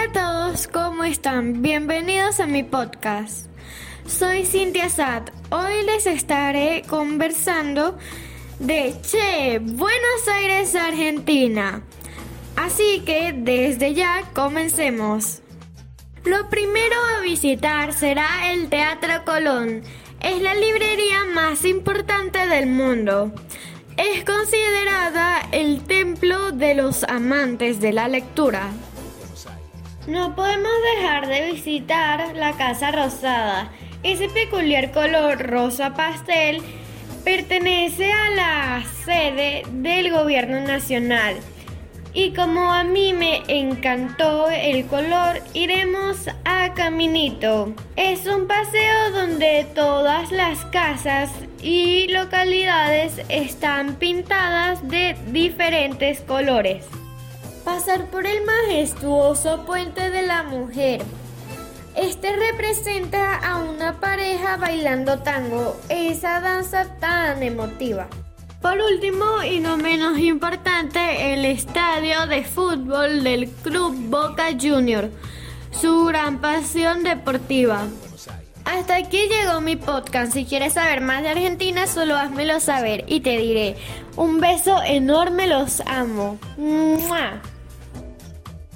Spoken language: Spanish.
Hola a todos, ¿cómo están? Bienvenidos a mi podcast. Soy Cintia Sad. Hoy les estaré conversando de Che, Buenos Aires, Argentina. Así que desde ya comencemos. Lo primero a visitar será el Teatro Colón. Es la librería más importante del mundo. Es considerada el templo de los amantes de la lectura. No podemos dejar de visitar la Casa Rosada. Ese peculiar color rosa pastel pertenece a la sede del gobierno nacional. Y como a mí me encantó el color, iremos a Caminito. Es un paseo donde todas las casas y localidades están pintadas de diferentes colores. Pasar por el majestuoso puente de la mujer. Este representa a una pareja bailando tango, esa danza tan emotiva. Por último y no menos importante, el estadio de fútbol del Club Boca Junior, su gran pasión deportiva. Hasta aquí llegó mi podcast. Si quieres saber más de Argentina, solo házmelo saber y te diré. Un beso enorme, los amo. ¡Mua!